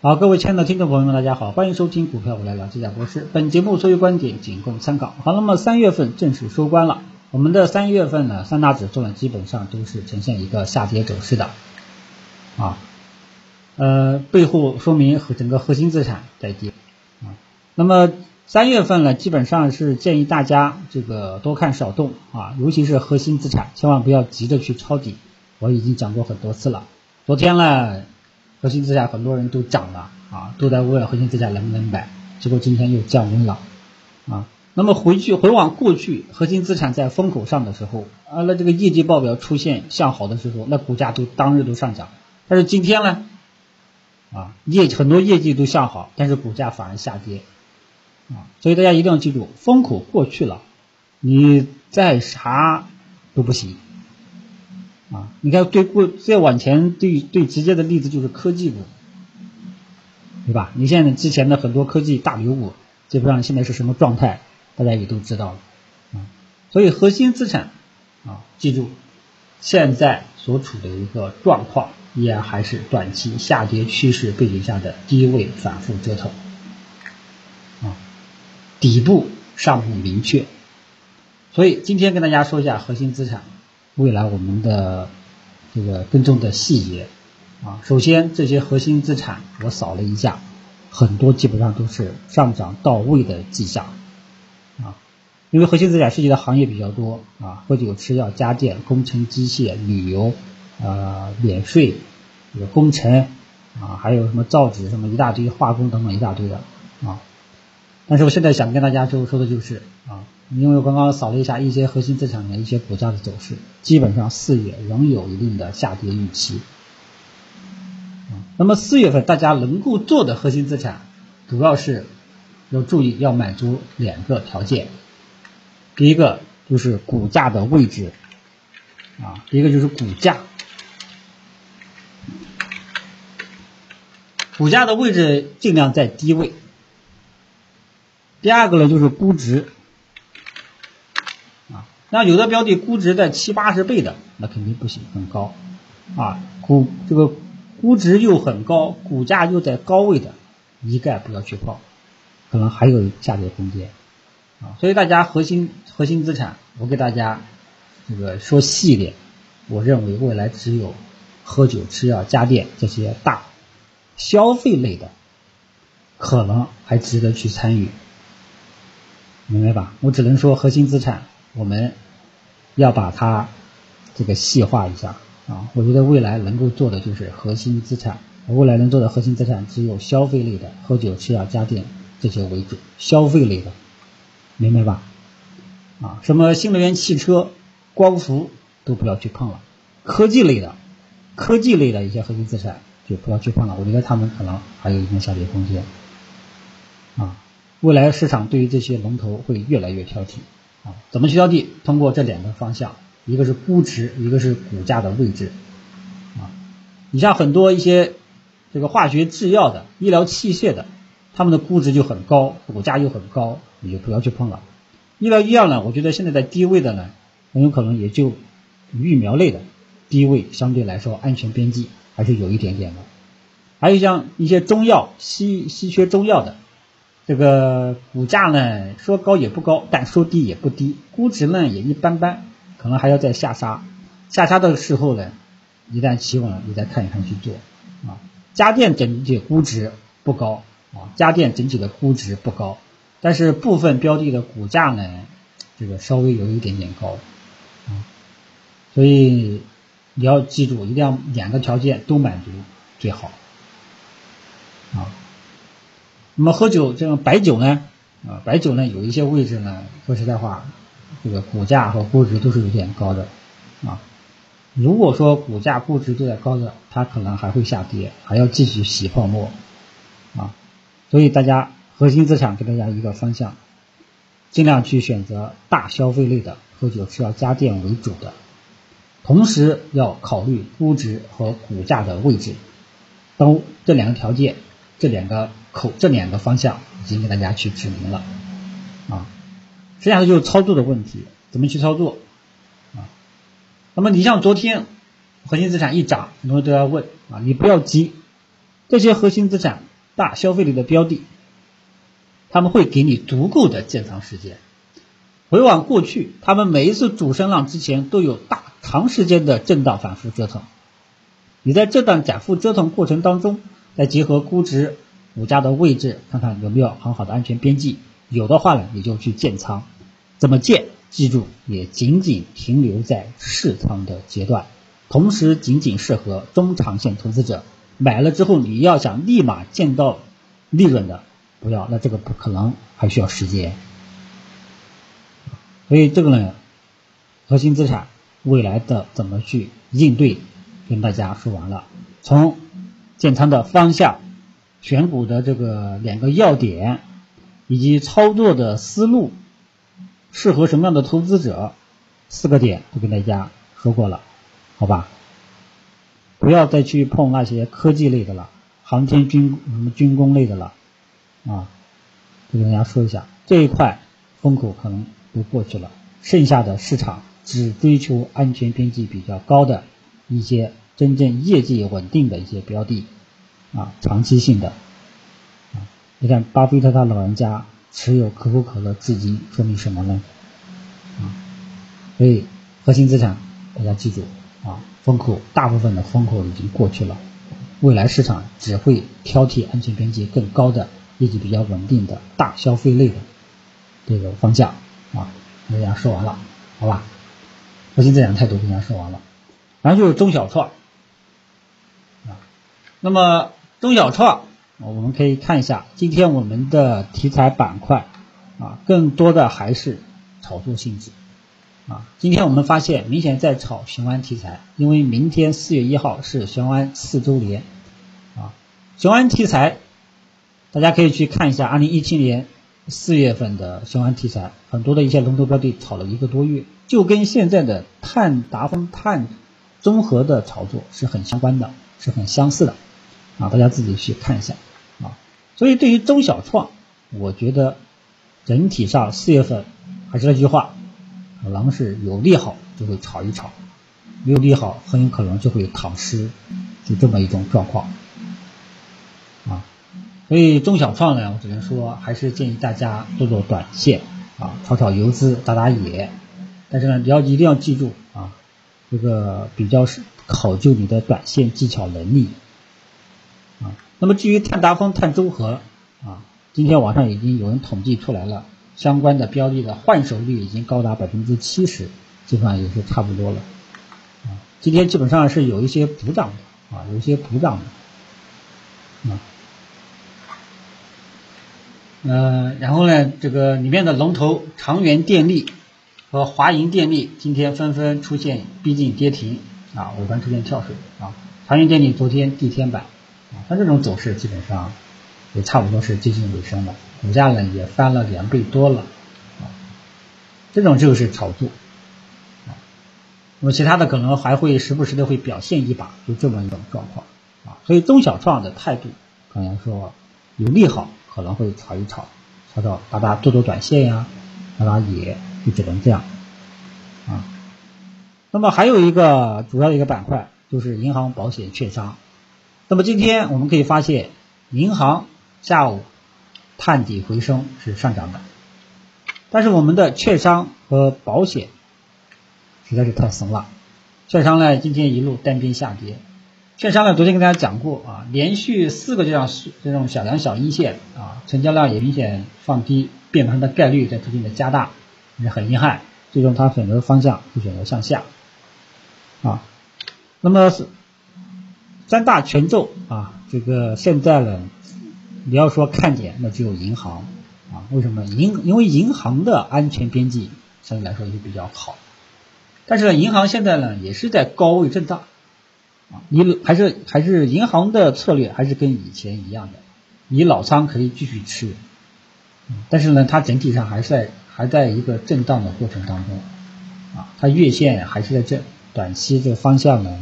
好，各位亲爱的听众朋友们，大家好，欢迎收听股票我来聊，这家博士。本节目所有观点仅供参考。好，那么三月份正式收官了，我们的三月份呢，三大指数呢基本上都是呈现一个下跌走势的，啊，呃，背后说明和整个核心资产在跌，啊，那么三月份呢，基本上是建议大家这个多看少动啊，尤其是核心资产，千万不要急着去抄底。我已经讲过很多次了，昨天呢。核心资产很多人都涨了啊，都在问核心资产能不能买，结果今天又降温了啊。那么回去回往过去，核心资产在风口上的时候啊，那这个业绩报表出现向好的时候，那股价都当日都上涨。但是今天呢，啊业很多业绩都向好，但是股价反而下跌啊。所以大家一定要记住，风口过去了，你再啥都不行。啊，你看，对过再往前，最最直接的例子就是科技股，对吧？你现在之前的很多科技大牛股，基本上现在是什么状态，大家也都知道了啊。所以核心资产啊，记住，现在所处的一个状况，依然还是短期下跌趋势背景下的低位反复折腾啊，底部尚不明确。所以今天跟大家说一下核心资产。未来我们的这个跟踪的细节啊，首先这些核心资产我扫了一下，很多基本上都是上涨到位的迹象啊，因为核心资产涉及的行业比较多啊，喝酒、吃药、家电、工程机械、旅游啊、免税、这个工程啊，还有什么造纸什么一大堆，化工等等一大堆的啊，但是我现在想跟大家就说的就是啊。因为我刚刚扫了一下一些核心资产的一些股价的走势，基本上四月仍有一定的下跌预期。那么四月份大家能够做的核心资产，主要是要注意要满足两个条件。第一个就是股价的位置，啊，第一个就是股价，股价的位置尽量在低位。第二个呢就是估值。那有的标的估值在七八十倍的，那肯定不行，很高，啊，估这个估值又很高，股价又在高位的，一概不要去碰，可能还有下跌空间，啊，所以大家核心核心资产，我给大家这个说细一点，我认为未来只有喝酒、吃药、家电这些大消费类的，可能还值得去参与，明白吧？我只能说核心资产。我们要把它这个细化一下啊！我觉得未来能够做的就是核心资产，未来能做的核心资产只有消费类的，喝酒、吃药、家电这些为主，消费类的，明白吧？啊，什么新能源汽车、光伏都不要去碰了，科技类的，科技类的一些核心资产就不要去碰了，我觉得他们可能还有一定下跌空间啊！未来市场对于这些龙头会越来越挑剔。怎么去挑剔？通过这两个方向，一个是估值，一个是股价的位置。啊，你像很多一些这个化学制药的、医疗器械的，他们的估值就很高，股价又很高，你就不要去碰了。医疗医药呢，我觉得现在在低位的呢，很有可能也就疫苗类的低位相对来说安全边际还是有一点点的。还有像一些中药、稀稀缺中药的。这个股价呢，说高也不高，但说低也不低，估值呢也一般般，可能还要再下杀。下杀的时候呢，一旦企稳了，你再看一看去做。啊，家电整体估值不高啊，家电整体的估值不高，但是部分标的的股价呢，这个稍微有一点点高啊，所以你要记住，一定要两个条件都满足最好。那么喝酒这种白酒呢，啊，白酒呢有一些位置呢，说实在话，这个股价和估值都是有点高的，啊，如果说股价估值都在高的，它可能还会下跌，还要继续洗泡沫，啊，所以大家核心资产给大家一个方向，尽量去选择大消费类的，喝酒是要家电为主的，同时要考虑估值和股价的位置，都这两个条件，这两个。口这两个方向已经给大家去指明了，啊，剩下的就是操作的问题，怎么去操作，啊，那么你像昨天核心资产一涨，很多人都要问啊，你不要急，这些核心资产大消费类的标的，他们会给你足够的建仓时间。回望过去，他们每一次主升浪之前都有大长时间的震荡反复折腾。你在这段反复折腾过程当中，再结合估值、股价的位置，看看有没有很好的安全边际。有的话呢，你就去建仓。怎么建？记住，也仅仅停留在试仓的阶段，同时仅仅适合中长线投资者。买了之后，你要想立马见到利润的，不要，那这个不可能，还需要时间。所以这个呢，核心资产未来的怎么去应对，跟大家说完了。从建仓的方向、选股的这个两个要点，以及操作的思路，适合什么样的投资者，四个点都跟大家说过了，好吧？不要再去碰那些科技类的了，航天军什么军工类的了，啊，就跟大家说一下这一块风口可能。都过去了，剩下的市场只追求安全边际比较高的一些真正业绩稳定的一些标的，啊，长期性的，啊，你看巴菲特他老人家持有可口可乐至今，说明什么呢？啊，所以核心资产大家记住啊，风口大部分的风口已经过去了，未来市场只会挑剔安全边际更高的、业绩比较稳定的大消费类的这个方向。啊，跟大家说完了，好吧？核心这两个态度跟大家说完了，然后就是中小创啊。那么中小创，我们可以看一下今天我们的题材板块啊，更多的还是炒作性质啊。今天我们发现明显在炒雄安题材，因为明天四月一号是雄安四周年啊。雄安题材，大家可以去看一下二零一七年。四月份的雄安题材，很多的一些龙头标的炒了一个多月，就跟现在的碳达峰、碳综合的炒作是很相关的，是很相似的，啊，大家自己去看一下啊。所以对于中小创，我觉得整体上四月份还是那句话，可能是有利好就会炒一炒，没有利好很有可能就会躺尸，就这么一种状况。啊所以中小创呢，我只能说还是建议大家做做短线啊，炒炒游资，打打野。但是呢，你要一定要记住啊，这个比较是考究你的短线技巧能力。那么至于碳达峰、碳中和啊，今天网上已经有人统计出来了，相关的标的的换手率已经高达百分之七十，基本上也是差不多了啊。今天基本上是有一些补涨的啊，有一些补涨的啊。呃，然后呢，这个里面的龙头长源电力和华银电力今天纷纷出现逼近跌停啊，尾盘出现跳水啊。长源电力昨天地天板啊，它这种走势基本上也差不多是接近尾声了，股价呢也翻了两倍多了啊，这种就是炒作啊。那么其他的可能还会时不时的会表现一把，就这么一种状况啊。所以中小创的态度可能说有利好。可能会炒一炒，炒到打打做做短线呀，打打野，就只能这样啊。那么还有一个主要的一个板块就是银行、保险、券商。那么今天我们可以发现，银行下午探底回升是上涨的，但是我们的券商和保险实在是太怂了，券商呢今天一路单边下跌。券商呢，昨天跟大家讲过啊，连续四个这样这种小阳小阴线啊，成交量也明显放低，变盘的概率在逐渐的加大，也很遗憾，最终它选择方向就选择向下啊。那么三大权重啊，这个现在呢，你要说看点，那只有银行啊，为什么？银因为银行的安全边际相对来说也比较好，但是呢，银行现在呢也是在高位震荡。啊，你还是还是银行的策略还是跟以前一样的，你老仓可以继续吃，但是呢，它整体上还是在还在一个震荡的过程当中，啊，它月线还是在这，短期这个方向呢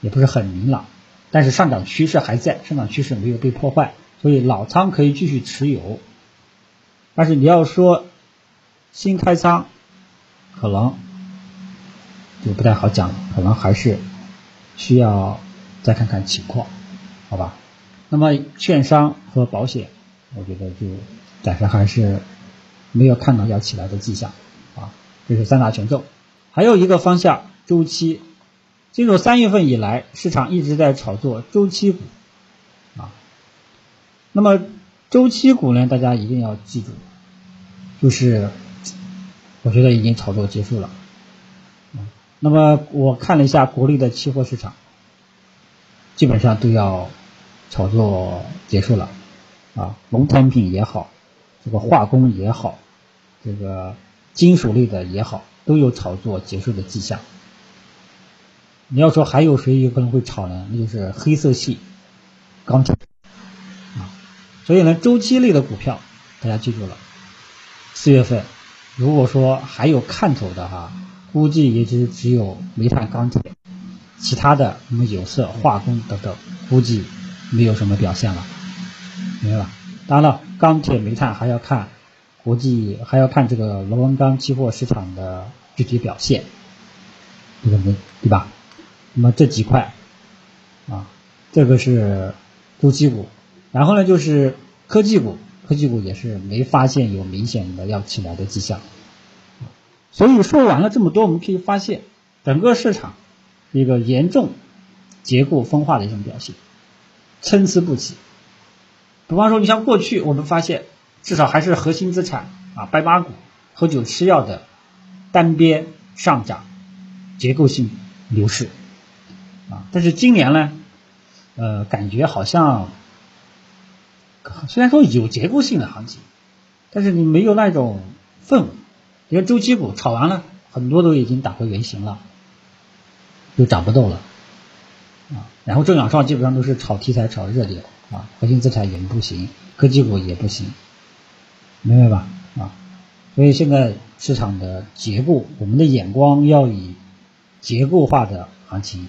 也不是很明朗，但是上涨趋势还在，上涨趋势没有被破坏，所以老仓可以继续持有，但是你要说新开仓，可能就不太好讲，可能还是。需要再看看情况，好吧？那么券商和保险，我觉得就暂时还是没有看到要起来的迹象啊。这是三大权重，还有一个方向周期。进入三月份以来，市场一直在炒作周期股啊。那么周期股呢，大家一定要记住，就是我觉得已经炒作结束了。那么我看了一下国内的期货市场，基本上都要炒作结束了啊，农产品也好，这个化工也好，这个金属类的也好，都有炒作结束的迹象。你要说还有谁有可能会炒呢？那就是黑色系钢铁啊。所以呢，周期类的股票大家记住了，四月份如果说还有看头的哈。估计也就只有煤炭、钢铁，其他的什么有色、化工等等，估计没有什么表现了，明白吧？当然了，钢铁、煤炭还要看国际，还要看这个螺纹钢期货市场的具体表现，这个没？对吧？那么这几块啊，这个是周期股，然后呢就是科技股，科技股也是没发现有明显的要起来的迹象。所以说完了这么多，我们可以发现，整个市场一个严重结构分化的一种表现，参差不齐。比方说，你像过去我们发现，至少还是核心资产啊，白马股、喝酒吃药的单边上涨，结构性牛市啊。但是今年呢，呃，感觉好像虽然说有结构性的行情，但是你没有那种氛围。因为周期股炒完了，很多都已经打回原形了，就涨不动了，啊，然后中小创基本上都是炒题材、炒热点，啊，核心资产也不行，科技股也不行，明白吧？啊，所以现在市场的结构，我们的眼光要以结构化的行情，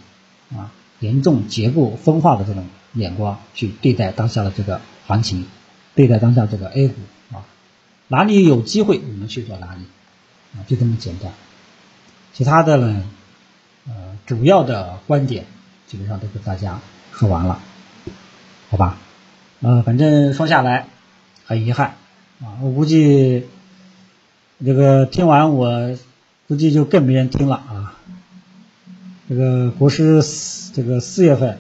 啊，严重结构分化的这种眼光去对待当下的这个行情，对待当下这个 A 股，啊，哪里有机会我们去做哪里。啊，就这么简单，其他的呢，呃，主要的观点基本上都给大家说完了，好吧？呃，反正说下来很遗憾啊，我估计这个听完我估计就更没人听了啊。这个国师这个四月份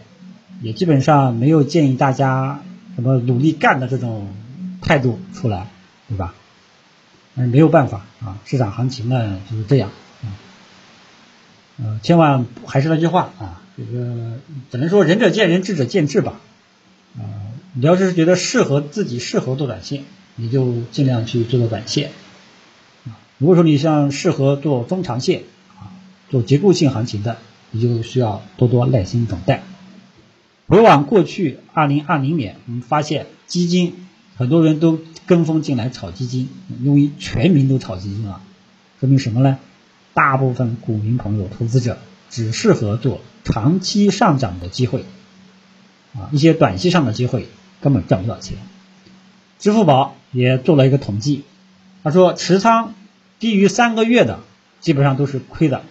也基本上没有建议大家什么努力干的这种态度出来，对吧？但是，没有办法啊，市场行情呢就是这样啊，呃，千万还是那句话啊，这个只能说仁者见仁，智者见智吧，啊，你要是觉得适合自己适合做短线，你就尽量去做做短线，如果说你像适合做中长线啊，做结构性行情的，你就需要多多耐心等待。回望过去二零二零年，我们发现基金很多人都。跟风进来炒基金，因为全民都炒基金了，说明什么呢？大部分股民朋友、投资者只适合做长期上涨的机会，啊，一些短期上的机会根本赚不到钱。支付宝也做了一个统计，他说持仓低于三个月的基本上都是亏的，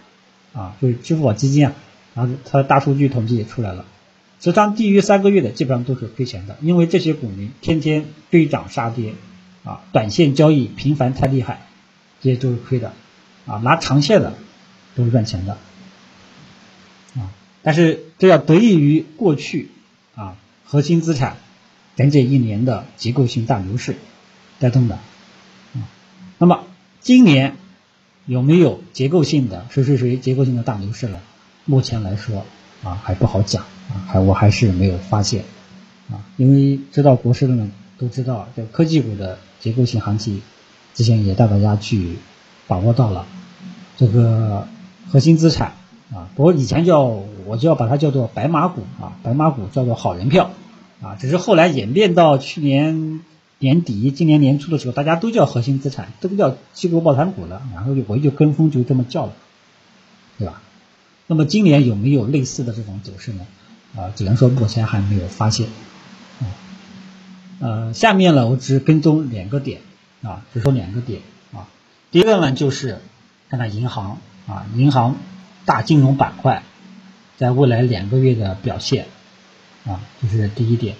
啊，就是支付宝基金啊，然后它的大数据统计也出来了。持仓低于三个月的基本上都是亏钱的，因为这些股民天天追涨杀跌，啊，短线交易频繁太厉害，这些都是亏的，啊，拿长线的都是赚钱的，啊，但是这要得益于过去啊核心资产整整一年的结构性大牛市带动的，啊，那么今年有没有结构性的谁谁谁结构性的大牛市呢？目前来说啊还不好讲。啊，还我还是没有发现，啊，因为知道国师的人都知道，这科技股的结构性行情，之前也带大家去把握到了，这个核心资产啊，不过以前叫我就要把它叫做白马股啊，白马股叫做好人票啊，只是后来演变到去年年底、今年年初的时候，大家都叫核心资产，都叫机构抱团股了，然后就我就跟风就这么叫了，对吧？那么今年有没有类似的这种走势呢？啊，只能说目前还没有发现，啊，呃，下面呢，我只跟踪两个点，啊，只说两个点，啊，第一个呢就是看看银行，啊，银行大金融板块在未来两个月的表现，啊，这是第一点，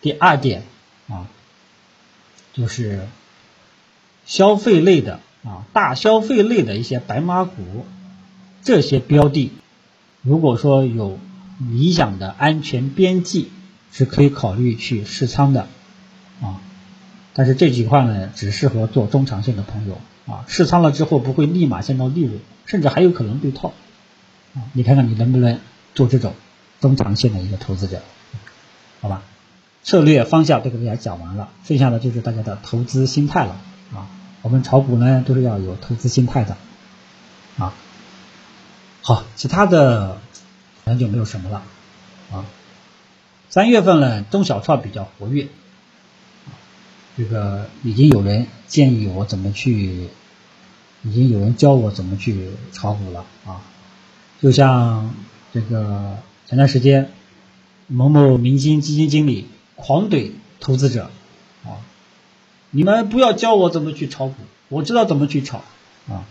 第二点啊，就是消费类的啊，大消费类的一些白马股，这些标的，如果说有理想的安全边际，是可以考虑去试仓的啊。但是这句话呢，只适合做中长线的朋友啊。试仓了之后不会立马见到利润，甚至还有可能被套啊。你看看你能不能做这种中长线的一个投资者，好吧？策略方向都给大家讲完了，剩下的就是大家的投资心态了啊。我们炒股呢都是要有投资心态的啊。好，其他的好像就没有什么了啊。三月份呢，中小创比较活跃。这个已经有人建议我怎么去，已经有人教我怎么去炒股了啊！就像这个前段时间某某明星基金经理狂怼投资者啊，你们不要教我怎么去炒股，我知道怎么去炒啊！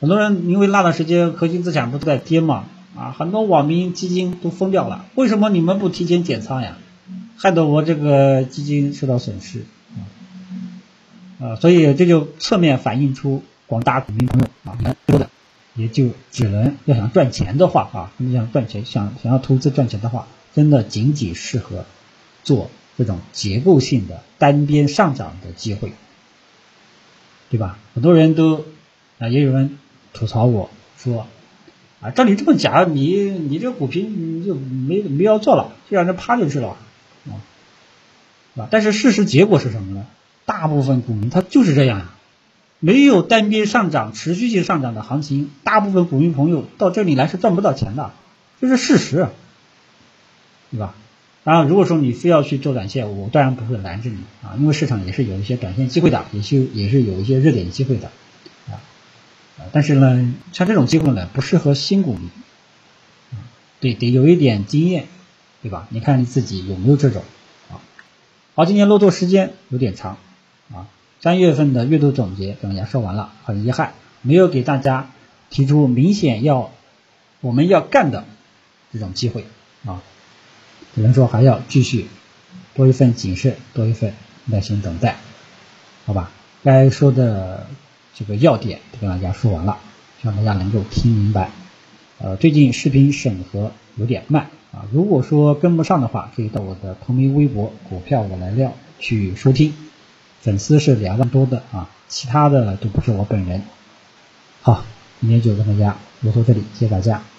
很多人因为那段时间核心资产不都在跌嘛啊，很多网民基金都疯掉了，为什么你们不提前减仓呀？害得我这个基金受到损失。啊，所以这就侧面反映出广大股民朋友啊，多的也就只能要想赚钱的话啊，你想赚钱，想想要投资赚钱的话，真的仅仅适合做这种结构性的单边上涨的机会，对吧？很多人都啊，也有人吐槽我说啊，照你这么讲，你你这个股评你就没没要做了，就让人趴着去了啊，啊，但是事实结果是什么呢？大部分股民他就是这样，没有单边上涨、持续性上涨的行情，大部分股民朋友到这里来是赚不到钱的，这是事实，对吧？当然，如果说你非要去做短线，我当然不会拦着你啊，因为市场也是有一些短线机会的，也是也是有一些热点机会的啊。但是呢，像这种机会呢，不适合新股民，对，得有一点经验，对吧？你看你自己有没有这种啊？好，今天录作时间有点长。啊，三月份的月度总结跟大家说完了，很遗憾没有给大家提出明显要我们要干的这种机会啊，只能说还要继续多一份谨慎，多一份耐心等待，好吧？该说的这个要点都跟大家说完了，希望大家能够听明白。呃，最近视频审核有点慢啊，如果说跟不上的话，可以到我的同名微博“股票我来料”去收听。粉丝是两万多的啊，其他的都不是我本人。好，今天就跟大家聊到这里，谢谢大家。